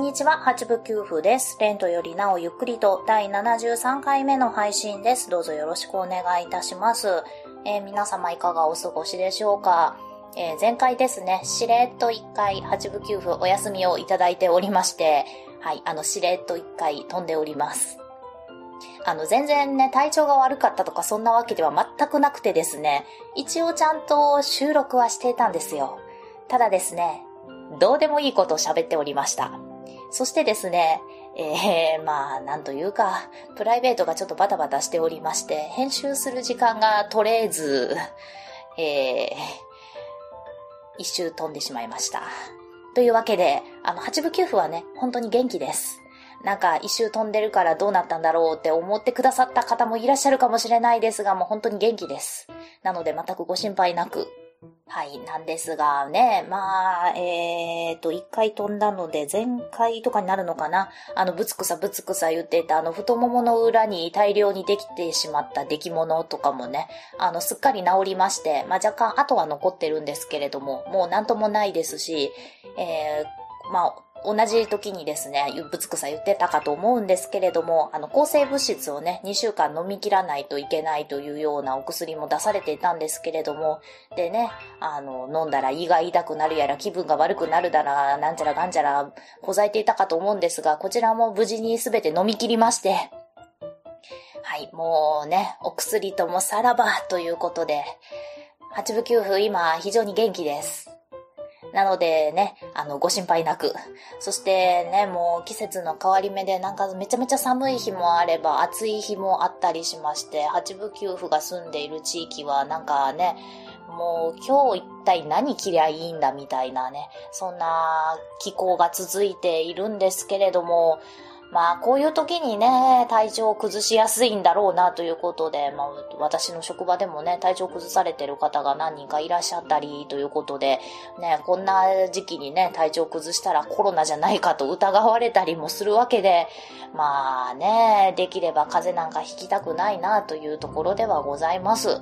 んにちは、八部九夫です。レントよりなおゆっくりと第73回目の配信です。どうぞよろしくお願いいたします。えー、皆様いかがお過ごしでしょうかえー、前回ですね、しれっと一回八部九夫お休みをいただいておりまして、はい、あの、しれっと一回飛んでおります。あの、全然ね、体調が悪かったとかそんなわけでは全くなくてですね、一応ちゃんと収録はしていたんですよ。ただですね、どうでもいいことを喋っておりました。そしてですね、えー、まあ、なんというか、プライベートがちょっとバタバタしておりまして、編集する時間が取れず、えー、一周飛んでしまいました。というわけで、あの、八部九夫はね、本当に元気です。なんか一周飛んでるからどうなったんだろうって思ってくださった方もいらっしゃるかもしれないですが、もう本当に元気です。なので全くご心配なく、はい、なんですがね、まあ、えーと、一回飛んだので、前回とかになるのかな？あの、ぶつくさぶつくさ言ってた、あの、太ももの裏に大量にできてしまった出来物とかもね、あの、すっかり治りまして、まあ若干後は残ってるんですけれども、もうなんともないですし、えー、まあ、同じ時にですね、ぶつくさ言ってたかと思うんですけれども、あの、抗生物質をね、2週間飲み切らないといけないというようなお薬も出されていたんですけれども、でね、あの、飲んだら胃が痛くなるやら気分が悪くなるだら、なんちゃらがんちゃら、こざいていたかと思うんですが、こちらも無事に全て飲み切りまして、はい、もうね、お薬ともさらばということで、八部九夫今非常に元気です。なのでね、あの、ご心配なく。そしてね、もう季節の変わり目でなんかめちゃめちゃ寒い日もあれば暑い日もあったりしまして、八部九夫が住んでいる地域はなんかね、もう今日一体何着りゃいいんだみたいなね、そんな気候が続いているんですけれども、まあ、こういう時にね、体調を崩しやすいんだろうなということで、まあ、私の職場でもね、体調崩されてる方が何人かいらっしゃったりということで、ね、こんな時期にね、体調崩したらコロナじゃないかと疑われたりもするわけで、まあね、できれば風邪なんかひきたくないなというところではございます。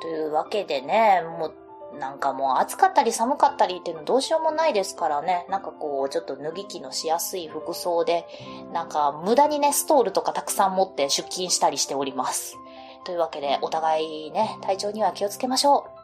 というわけでね、もうなんかもう暑かったり寒かったりっていうのどうしようもないですからね。なんかこう、ちょっと脱ぎ着のしやすい服装で、なんか無駄にね、ストールとかたくさん持って出勤したりしております。というわけで、お互いね、体調には気をつけましょう。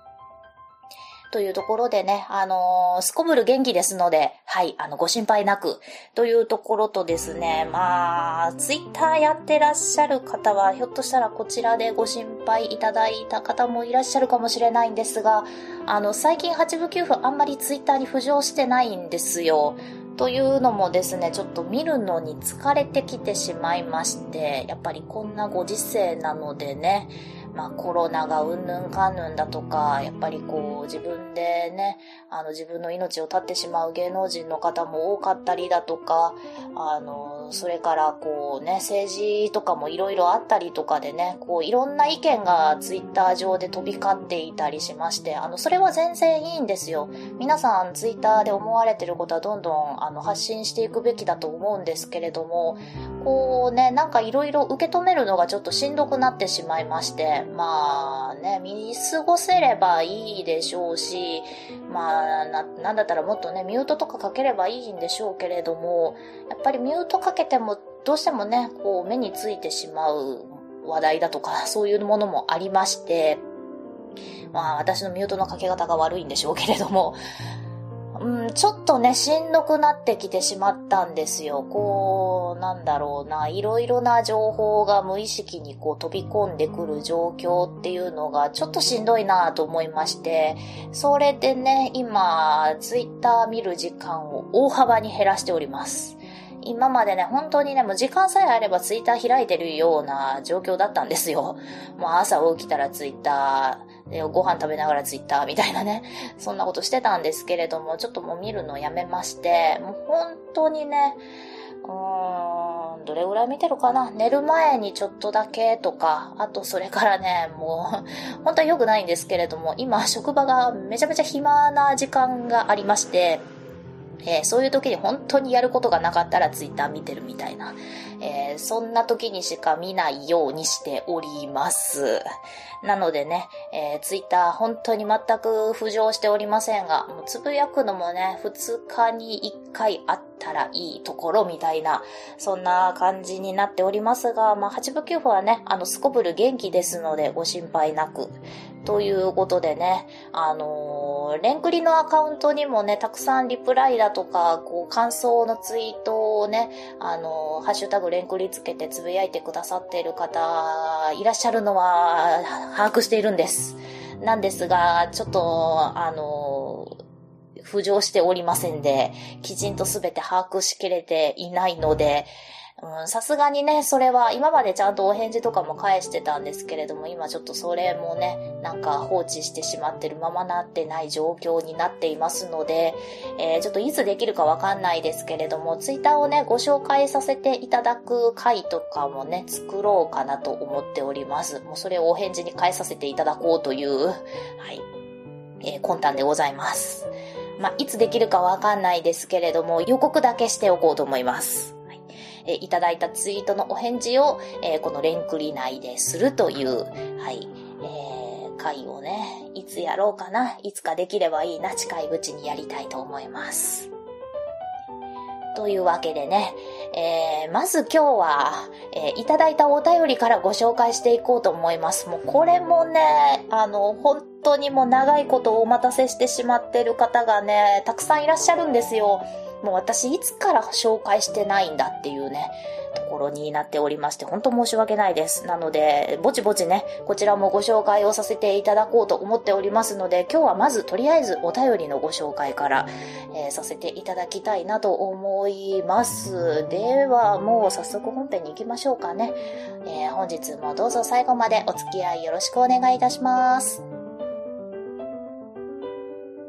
というところでね、あのー、すこぶる元気ですので、はい、あの、ご心配なく、というところとですね、まあ、ツイッターやってらっしゃる方は、ひょっとしたらこちらでご心配いただいた方もいらっしゃるかもしれないんですが、あの、最近8部9分あんまりツイッターに浮上してないんですよ。というのもですね、ちょっと見るのに疲れてきてしまいまして、やっぱりこんなご時世なのでね、まあコロナがうんぬんかんぬんだとか、やっぱりこう自分でね、あの自分の命を絶ってしまう芸能人の方も多かったりだとか、あの、それからこうね、政治とかもいろいろあったりとかでね、こういろんな意見がツイッター上で飛び交っていたりしまして、あの、それは全然いいんですよ。皆さんツイッターで思われてることはどんどんあの発信していくべきだと思うんですけれども、こうね、なんかいろいろ受け止めるのがちょっとしんどくなってしまいまして、まあね、見過ごせればいいでしょうし、まあな、なんだったらもっとね、ミュートとかかければいいんでしょうけれども、やっぱりミュートかけてもどうしてもね、こう目についてしまう話題だとか、そういうものもありまして、まあ私のミュートのかけ方が悪いんでしょうけれども、うん、ちょっとね、しんどくなってきてしまったんですよ。こう、なんだろうな、いろいろな情報が無意識にこう飛び込んでくる状況っていうのがちょっとしんどいなと思いまして、それでね、今、ツイッター見る時間を大幅に減らしております。今までね、本当にね、もう時間さえあればツイッター開いてるような状況だったんですよ。もう朝起きたらツイッター、ご飯食べながらツイッターみたいなね、そんなことしてたんですけれども、ちょっともう見るのやめまして、もう本当にね、うーん、うん、どれぐらい見てるかな？寝る前にちょっとだけとか、あとそれからね、もう、本当は良くないんですけれども、今職場がめちゃめちゃ暇な時間がありまして、えー、そういう時に本当にやることがなかったらツイッター見てるみたいな、えー、そんな時にしか見ないようにしております。なのでね、えー、ツイッター本当に全く浮上しておりませんが、もうつぶやくのもね、2日に1回あったらいいところみたいな、そんな感じになっておりますが、まあ、8部9部はね、あの、すこぶる元気ですので、ご心配なく。ということでね、あのー、レンクリのアカウントにもね、たくさんリプライだとか、こう、感想のツイートをね、あのー、ハッシュタグレンクリつけてつぶやいてくださっている方、いらっしゃるのは、把握しているんです。なんですが、ちょっと、あのー浮上しておりませんで、きちんとすべて把握しきれていないので、さすがにね、それは今までちゃんとお返事とかも返してたんですけれども、今ちょっとそれもね、なんか放置してしまってるままなってない状況になっていますので、えー、ちょっといつできるかわかんないですけれども、ツイッターをね、ご紹介させていただく回とかもね、作ろうかなと思っております。もうそれをお返事に返させていただこうという、はい、えー、魂胆でございます。まあ、いつできるかわかんないですけれども、予告だけしておこうと思います。えいただいたツイートのお返事を、えこのレンクリ内でするという、はい、えー、会をね、いつやろうかな、いつかできればいいな、近いうちにやりたいと思います。というわけでね、えー、まず今日は、えー、いただいたお便りからご紹介していこうと思います。もうこれもね、あの、本当にもう長いことをお待たせしてしまってる方がね、たくさんいらっしゃるんですよ。もう私いつから紹介してないんだっていうね、ところになっておりまして、本当申し訳ないです。なので、ぼちぼちね、こちらもご紹介をさせていただこうと思っておりますので、今日はまずとりあえずお便りのご紹介から、えー、させていただきたいなと思います。では、もう早速本編に行きましょうかね。えー、本日もどうぞ最後までお付き合いよろしくお願いいたします。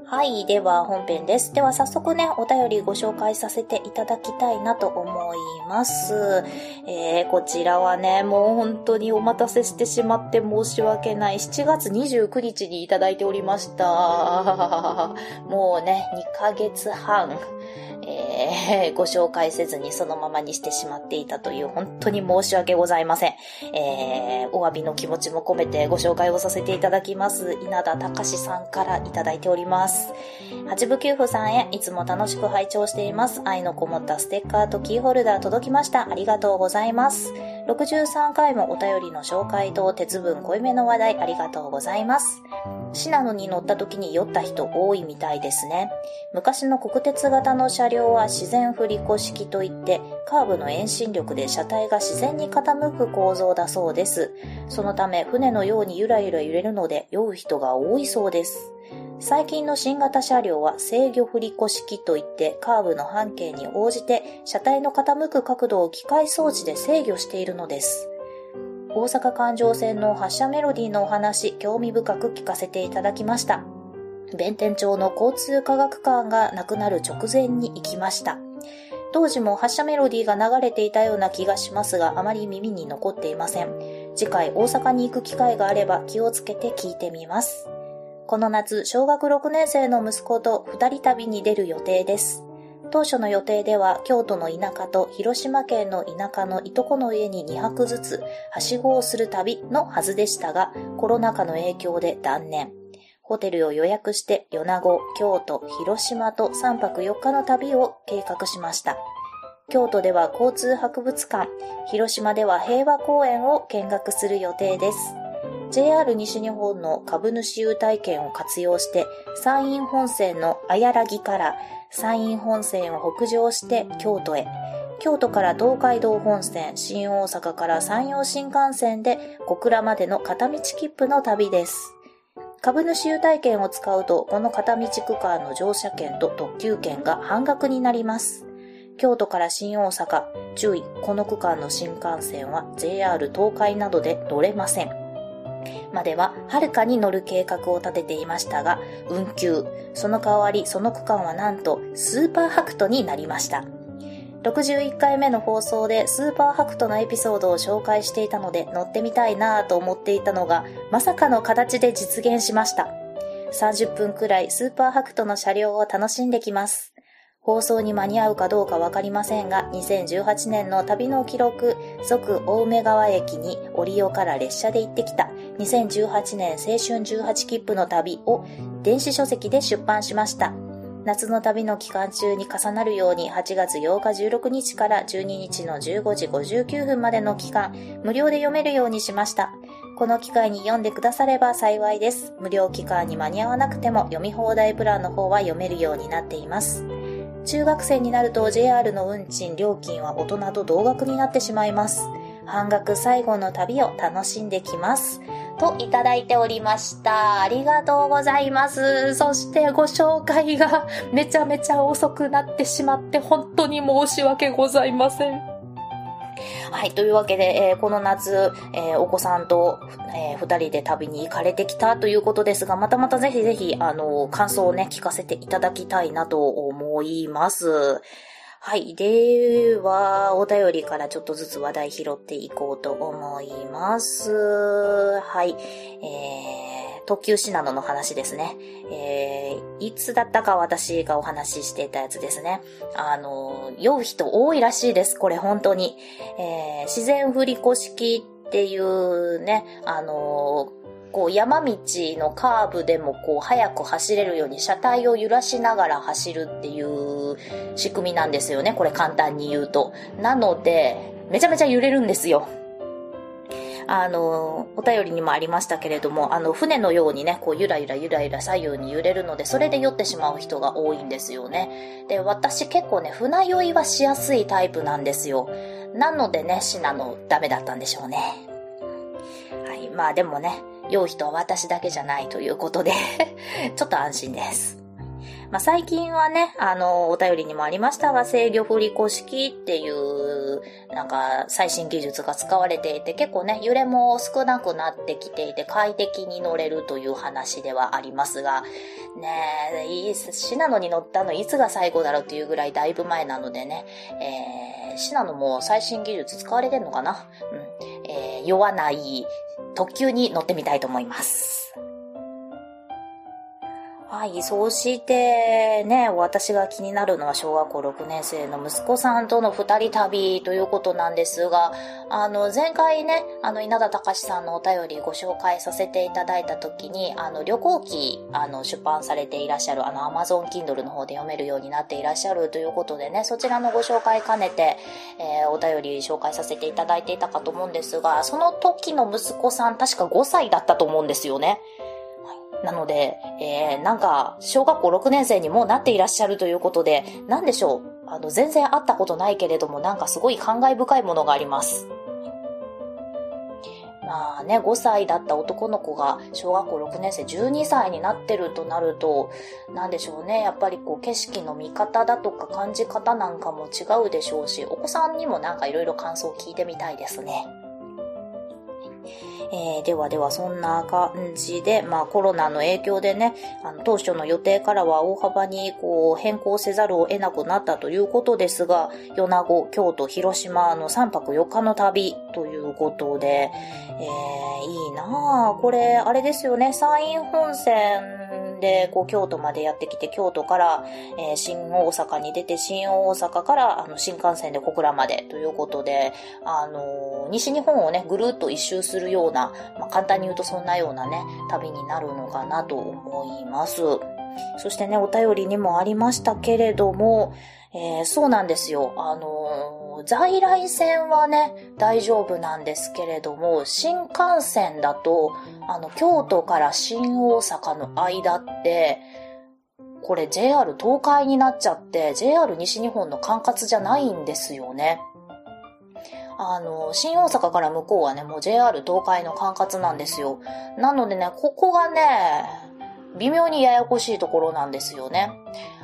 はい。では本編です。では早速ね、お便りご紹介させていただきたいなと思います。えー、こちらはね、もう本当にお待たせしてしまって申し訳ない。7月29日にいただいておりました。もうね、2ヶ月半。えー、ご紹介せずにそのままにしてしまっていたという本当に申し訳ございません。えー、お詫びの気持ちも込めてご紹介をさせていただきます。稲田隆さんからいただいております。八部九夫さんへいつも楽しく拝聴しています。愛のこもったステッカーとキーホルダー届きました。ありがとうございます。63回もお便りの紹介と鉄分濃いめの話題ありがとうございます。シナノに乗った時に酔った人多いみたいですね。昔の国鉄型の車両は自然振り子式といって、カーブの遠心力で車体が自然に傾く構造だそうです。そのため船のようにゆらゆら揺れるので酔う人が多いそうです。最近の新型車両は制御振り子式といってカーブの半径に応じて車体の傾く角度を機械装置で制御しているのです。大阪環状線の発車メロディーのお話、興味深く聞かせていただきました。弁天町の交通科学館がなくなる直前に行きました。当時も発車メロディーが流れていたような気がしますが、あまり耳に残っていません。次回大阪に行く機会があれば気をつけて聞いてみます。この夏、小学6年生の息子と二人旅に出る予定です。当初の予定では京都の田舎と広島県の田舎のいとこの家に2泊ずつはしごをする旅のはずでしたが、コロナ禍の影響で断念。ホテルを予約して米子、京都、広島と3泊4日の旅を計画しました。京都では交通博物館、広島では平和公園を見学する予定です。JR 西日本の株主優待券を活用して、山陰本線の綾良から山陰本線を北上して京都へ、京都から東海道本線、新大阪から山陽新幹線で小倉までの片道切符の旅です。株主優待券を使うと、この片道区間の乗車券と特急券が半額になります。京都から新大阪、注意、この区間の新幹線は JR 東海などで乗れません。までははるかに乗る計画を立てていましたが、運休。その代わりその区間はなんとスーパーハクトになりました。61回目の放送でスーパーハクトのエピソードを紹介していたので乗ってみたいなぁと思っていたのがまさかの形で実現しました。30分くらいスーパーハクトの車両を楽しんできます。放送に間に合うかどうかわかりませんが、2018年の旅の記録、即青梅川駅に折尾から列車で行ってきた2018年青春18切符の旅を電子書籍で出版しました。夏の旅の期間中に重なるように8月8日16日から12日の15時59分までの期間、無料で読めるようにしました。この機会に読んでくだされば幸いです。無料期間に間に合わなくても読み放題プランの方は読めるようになっています。中学生になると JR の運賃料金は大人と同額になってしまいます。半額最後の旅を楽しんできます。といただいておりました。ありがとうございます。そしてご紹介がめちゃめちゃ遅くなってしまって本当に申し訳ございません。はい。というわけで、えー、この夏、えー、お子さんと、えー、二人で旅に行かれてきたということですが、またまたぜひぜひ、あの、感想をね、聞かせていただきたいなと思います。はい。では、お便りからちょっとずつ話題拾っていこうと思います。はい。えー、特急シナノの話ですね。えー、いつだったか私がお話ししていたやつですね。あの、酔う人多いらしいです。これ本当に。えー、自然振り子式っていうね、あのこう山道のカーブでもこう速く走れるように車体を揺らしながら走るっていう仕組みなんですよね。これ簡単に言うと。なので、めちゃめちゃ揺れるんですよ。あの、お便りにもありましたけれども、あの、船のようにね、こう、ゆらゆらゆらゆら左右に揺れるので、それで酔ってしまう人が多いんですよね。で、私結構ね、船酔いはしやすいタイプなんですよ。なのでね、シナのダメだったんでしょうね。はい、まあでもね、酔う人は私だけじゃないということで ちょっと安心です。まあ、最近はね、あの、お便りにもありましたが、制御振り子式っていう、なんか、最新技術が使われていて、結構ね、揺れも少なくなってきていて、快適に乗れるという話ではありますが、ねえ、いい、シナノに乗ったのいつが最後だろうっていうぐらいだいぶ前なのでね、えー、シナノも最新技術使われてんのかな？うん。えー、酔わない、特急に乗ってみたいと思います。はい。そして、ね、私が気になるのは小学校6年生の息子さんとの二人旅ということなんですが、あの、前回ね、あの、稲田隆さんのお便りご紹介させていただいたときに、あの、旅行記、あの、出版されていらっしゃる、あの、Amazon Kindle の方で読めるようになっていらっしゃるということでね、そちらのご紹介兼ねて、えー、お便り紹介させていただいていたかと思うんですが、その時の息子さん確か5歳だったと思うんですよね。なので、えー、なんか、小学校6年生にもなっていらっしゃるということで、なんでしょう？あの、全然会ったことないけれども、なんかすごい感慨深いものがあります。まあね、5歳だった男の子が小学校6年生12歳になってるとなると、なんでしょうね？やっぱりこう景色の見方だとか感じ方なんかも違うでしょうし、お子さんにもなんかいろいろ感想を聞いてみたいですね。えー、ではではそんな感じで、まあコロナの影響でね、あの当初の予定からは大幅にこう変更せざるを得なくなったということですが、米子、京都、広島の3泊4日の旅ということで、えー、いいなぁ。これ、あれですよね、山陰本線で、こう、京都までやってきて、京都から、えー、新大阪に出て、新大阪から、あの、新幹線で小倉までということで、あのー、西日本をね、ぐるっと一周するような、まあ、簡単に言うとそんなようなね、旅になるのかなと思います。そしてね、お便りにもありましたけれども、えー、そうなんですよ。あのー、在来線はね、大丈夫なんですけれども、新幹線だと、あの、京都から新大阪の間って、これ JR 東海になっちゃって、JR 西日本の管轄じゃないんですよね。あの、新大阪から向こうはね、もう JR 東海の管轄なんですよ。なのでね、ここがね、微妙にややこしいところなんですよね。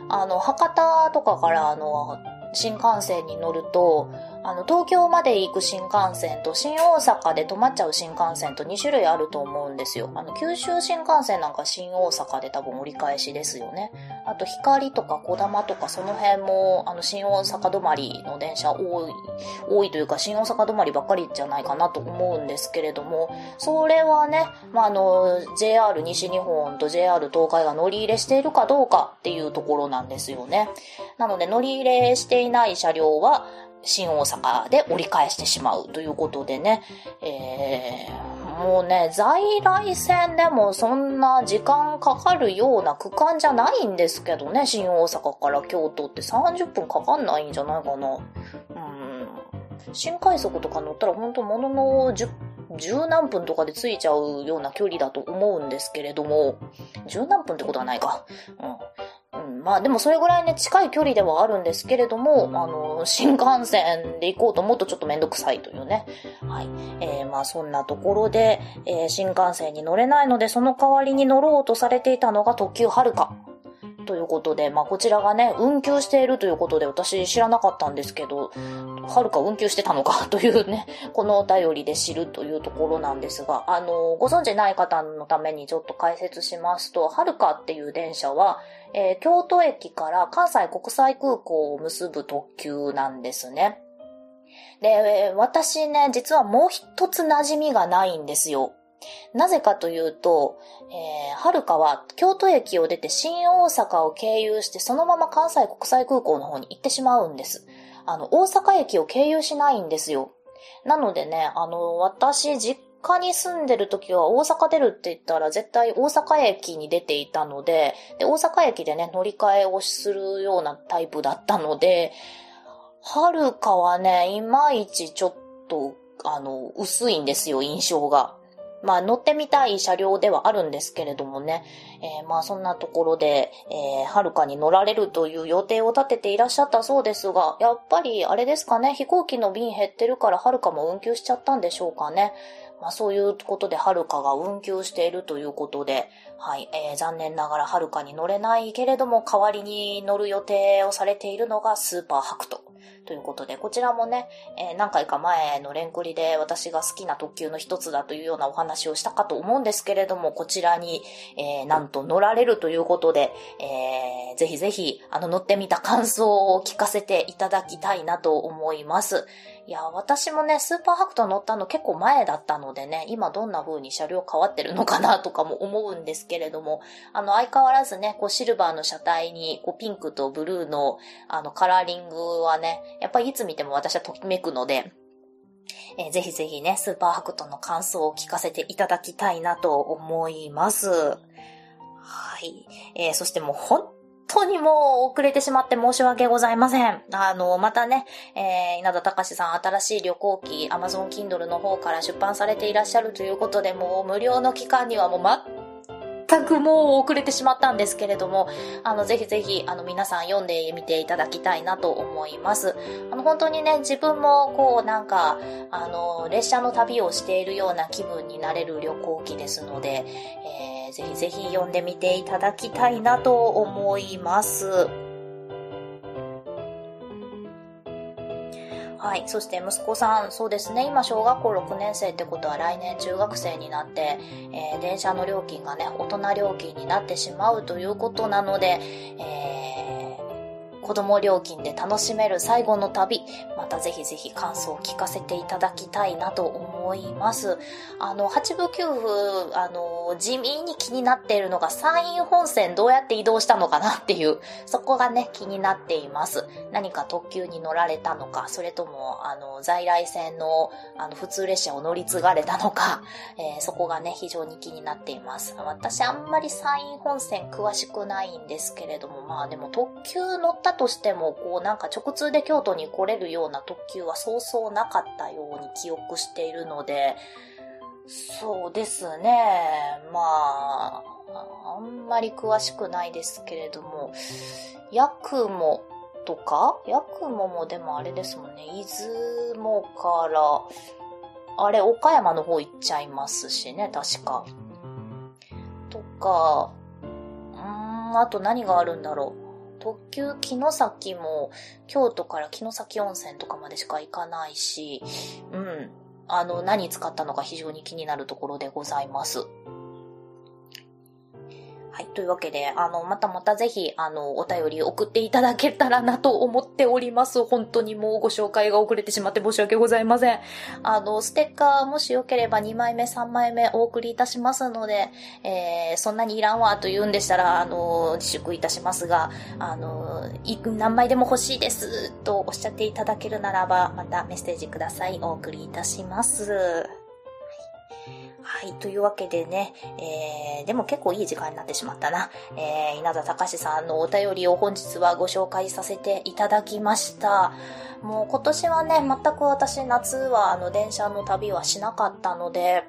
あの、博多とかからあの、新幹線に乗ると、あの、東京まで行く新幹線と新大阪で止まっちゃう新幹線と2種類あると思うんですよ。あの、九州新幹線なんか新大阪で多分折り返しですよね。あと、光とか小玉とかその辺も、あの、新大阪止まりの電車多い、多いというか、新大阪止まりばっかりじゃないかなと思うんですけれども、それはね、まあ、あの、JR 西日本と JR 東海が乗り入れしているかどうかっていうところなんですよね。なので、乗り入れしていない車両は、新大阪で折り返してしまうということでね、えー、もうね、在来線でもそんな時間かかるような区間じゃないんですけどね、新大阪から京都って30分かかんないんじゃないかな。うん。新快速とか乗ったら本当ものの10十何分とかで着いちゃうような距離だと思うんですけれども、十何分ってことはないか。うん。うん、まあでもそれぐらいね、近い距離ではあるんですけれども、あの、新幹線で行こうと思うとちょっとめんどくさいというね。はい。えー、まあそんなところで、えー、新幹線に乗れないので、その代わりに乗ろうとされていたのが特急はるか。ということで、まあこちらがね、運休しているということで、私知らなかったんですけど、はるか運休してたのか？というね、このお便りで知るというところなんですが、あの、ご存知ない方のためにちょっと解説しますと、はるかっていう電車は、えー、京都駅から関西国際空港を結ぶ特急なんですね。で、私ね、実はもう一つ馴染みがないんですよ。なぜかというと、えー、はるかは京都駅を出て新大阪を経由してそのまま関西国際空港の方に行ってしまうんです。あの、大阪駅を経由しないんですよ。なのでね、あの、私、実家に住んでる時は大阪出るって言ったら絶対大阪駅に出ていたので、で、大阪駅でね、乗り換えをするようなタイプだったので、はるかはね、いまいちちょっと、あの、薄いんですよ、印象が。まあ乗ってみたい車両ではあるんですけれどもね、えー、まあそんなところで、えー、はるかに乗られるという予定を立てていらっしゃったそうですが、やっぱりあれですかね、飛行機の便減ってるからはるかも運休しちゃったんでしょうかね。まあそういうことではるかが運休しているということで、はい、えー、残念ながらはるかに乗れないけれども代わりに乗る予定をされているのがスーパーハクト。ということで、こちらもね、えー、何回か前のレンクリで私が好きな特急の一つだというようなお話をしたかと思うんですけれども、こちらに、えー、なんと乗られるということで、えー、ぜひぜひ、あの乗ってみた感想を聞かせていただきたいなと思います。いや、私もね、スーパーハクト乗ったの結構前だったのでね、今どんな風に車両変わってるのかなとかも思うんですけどけれども、あの、相変わらずね、こうシルバーの車体に、こうピンクとブルーの、あの、カラーリングはね、やっぱりいつ見ても私はときめくので、えー、ぜひぜひね、スーパーハクトの感想を聞かせていただきたいなと思います。はい。えー、そしてもう本当にもう遅れてしまって申し訳ございません。あの、またね、えー、稲田隆さん新しい旅行記、Amazon Kindle の方から出版されていらっしゃるということで、もう無料の期間にはもう全くもう遅れてしまったんですけれども、あの、ぜひぜひ、あの、皆さん読んでみていただきたいなと思います。あの、本当にね、自分もこう、なんか、あの、列車の旅をしているような気分になれる旅行記ですので、えー、ぜひぜひ読んでみていただきたいなと思います。はい。そして息子さん、そうですね。今小学校6年生ってことは来年中学生になって、えー、電車の料金がね、大人料金になってしまうということなので、えー、子供料金で楽しめる最後の旅、またぜひぜひ感想を聞かせていただきたいなと思います。あの、八部九部、あの、地味に気になっているのが山陰本線どうやって移動したのかなっていう、そこがね、気になっています。何か特急に乗られたのか、それとも、あの、在来線の、あの、普通列車を乗り継がれたのか、えー、そこがね、非常に気になっています。私あんまり山陰本線詳しくないんですけれども、まあでも特急乗ったとしても、こうなんか直通で京都に来れるような特急はそうそうなかったように記憶しているので、そうですね。まあ、あんまり詳しくないですけれども、ヤクモとか？ヤクモもでもあれですもんね。出雲から、あれ、岡山の方行っちゃいますしね、確か。とか、うん、あと何があるんだろう。特急城崎も、京都から城崎温泉とかまでしか行かないし、うん。あの、何使ったのか非常に気になるところでございます。はい。というわけで、あの、またまたぜひ、あの、お便り送っていただけたらなと思っております。本当にもうご紹介が遅れてしまって申し訳ございません。あの、ステッカーもしよければ2枚目、3枚目お送りいたしますので、えー、そんなにいらんわと言うんでしたら、あの、自粛いたしますが、あの、い何枚でも欲しいですとおっしゃっていただけるならば、またメッセージください。お送りいたします。はい、というわけでね、えー、でも結構いい時間になってしまったな。えー、稲田隆さんのお便りを本日はご紹介させていただきました。もう今年はね、全く私夏はあの電車の旅はしなかったので、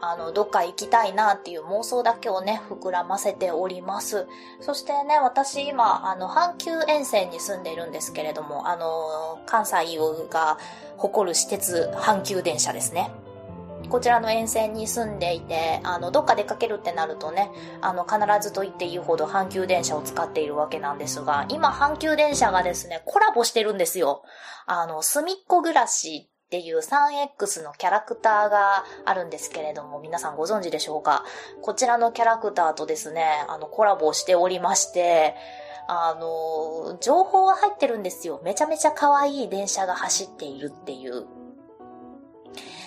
あの、どっか行きたいなっていう妄想だけをね、膨らませております。そしてね、私今、あの、阪急沿線に住んでいるんですけれども、あの、関西が誇る私鉄阪急電車ですね。こちらの沿線に住んでいて、あの、どっか出かけるってなるとね、あの、必ずと言っていいほど阪急電車を使っているわけなんですが、今阪急電車がですね、コラボしてるんですよ。あの、すみっこ暮らしっていう 3X のキャラクターがあるんですけれども、皆さんご存知でしょうか？こちらのキャラクターとですね、あの、コラボしておりまして、あの、情報は入ってるんですよ。めちゃめちゃ可愛い電車が走っているっていう。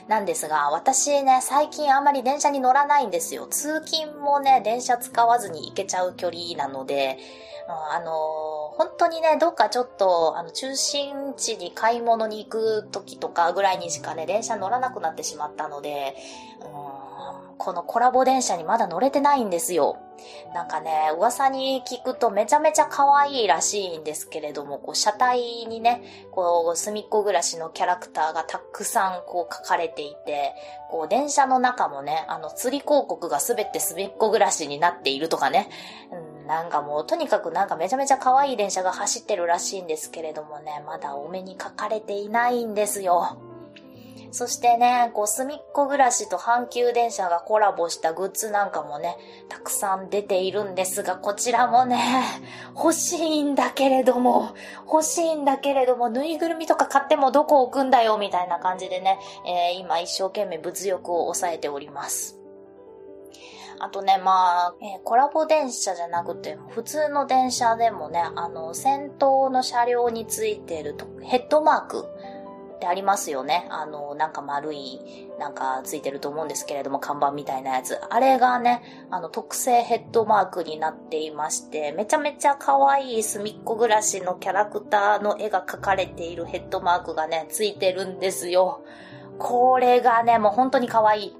なんですが、私ね、最近あんまり電車に乗らないんですよ。通勤もね、電車使わずに行けちゃう距離なので、あの、本当にね、どっかちょっと、あの、中心地に買い物に行く時とかぐらいにしかね、電車乗らなくなってしまったので、このコラボ電車にまだ乗れてないんですよ。なんかね、噂に聞くとめちゃめちゃ可愛いらしいんですけれども、こう、車体にね、こう、隅っこ暮らしのキャラクターがたくさんこう書かれていて、こう、電車の中もね、あの、釣り広告がすべて隅っこ暮らしになっているとかね、うん、なんかもう、とにかくなんかめちゃめちゃ可愛い電車が走ってるらしいんですけれどもね、まだお目にかかれていないんですよ。そしてね、こう、すみっこ暮らしと阪急電車がコラボしたグッズなんかもね、たくさん出ているんですが、こちらもね、欲しいんだけれども、欲しいんだけれども、ぬいぐるみとか買ってもどこ置くんだよ、みたいな感じでね、えー、今一生懸命物欲を抑えております。あとね、まあ、えー、コラボ電車じゃなくて、普通の電車でもね、あの、先頭の車両についてるとヘッドマーク、ってありますよね。あの、なんか丸い、なんかついてると思うんですけれども、看板みたいなやつ。あれがね、あの、特製ヘッドマークになっていまして、めちゃめちゃ可愛い隅っこ暮らしのキャラクターの絵が描かれているヘッドマークがね、ついてるんですよ。これがね、もう本当に可愛い。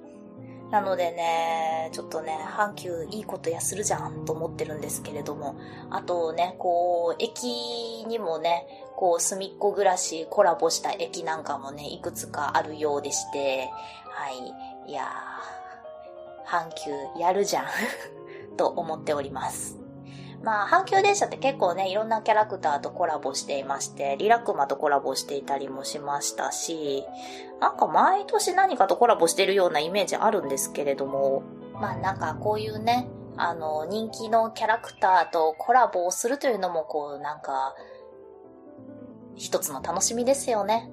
なのでね、ちょっとね、阪急いいことやするじゃんと思ってるんですけれども、あとね、こう、駅にもね、こう、隅っこ暮らしコラボした駅なんかもね、いくつかあるようでして、はい。いやー、阪急やるじゃん と思っております。まあ、阪急電車って結構ね、いろんなキャラクターとコラボしていまして、リラクマとコラボしていたりもしましたし、なんか毎年何かとコラボしてるようなイメージあるんですけれども、まあなんかこういうね、あの、人気のキャラクターとコラボをするというのもこう、なんか、一つの楽しみですよね。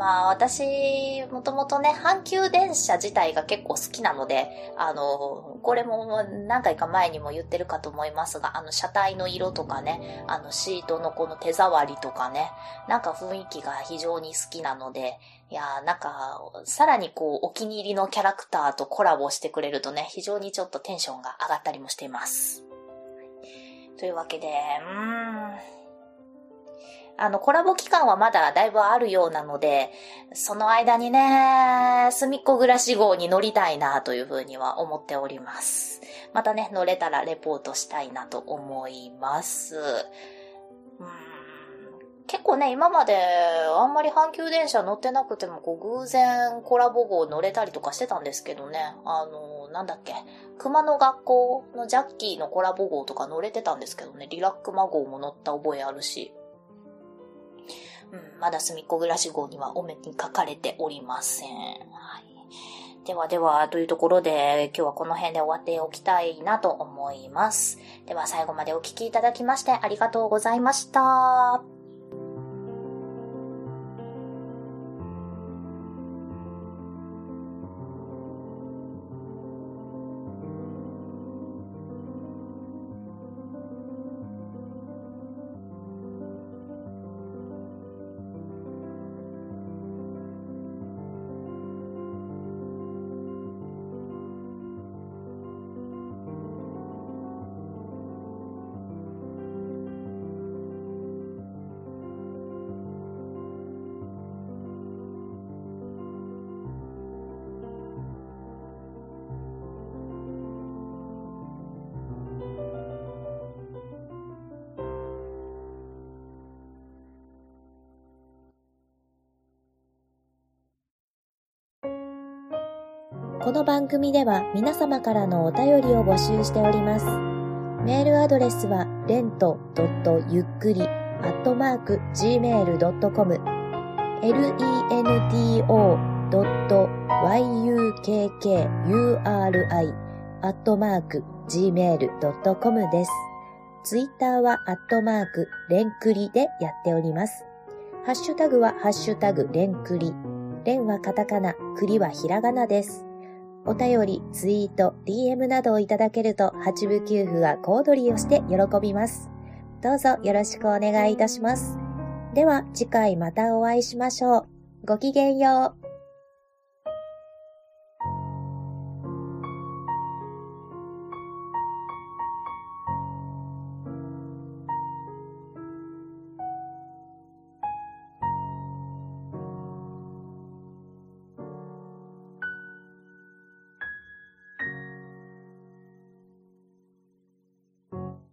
まあ私、もともとね、阪急電車自体が結構好きなので、あの、これも何回か前にも言ってるかと思いますが、あの車体の色とかね、あのシートのこの手触りとかね、なんか雰囲気が非常に好きなので、いやなんか、さらにこう、お気に入りのキャラクターとコラボしてくれるとね、非常にちょっとテンションが上がったりもしています。というわけで、うーん、あの、コラボ期間はまだだいぶあるようなので、その間にね、すみっこ暮らし号に乗りたいなというふうには思っております。またね、乗れたらレポートしたいなと思います。結構ね、今まであんまり阪急電車乗ってなくても、こう偶然コラボ号乗れたりとかしてたんですけどね、あの、なんだっけ、熊の学校のジャッキーのコラボ号とか乗れてたんですけどね、リラックマ号も乗った覚えあるし、うん、まだ隅っこ暮らし号にはお目にかかれておりません。はい。ではでは、というところで、今日はこの辺で終わっておきたいなと思います。では最後までお聴きいただきましてありがとうございました。この番組では皆様からのお便りを募集しております。メールアドレスは、レントゆっくり、アットマーク、gmail.com、lento.yukkuri、アットマーク、gmail.com です。ツイッターは、アットマーク、レンクリでやっております。ハッシュタグは、ハッシュタグ、レンクリ。レンはカタカナ、クリはひらがなです。お便り、ツイート、DM などをいただけると、八部九夫は小躍りをして喜びます。どうぞよろしくお願いいたします。では、次回またお会いしましょう。ごきげんよう。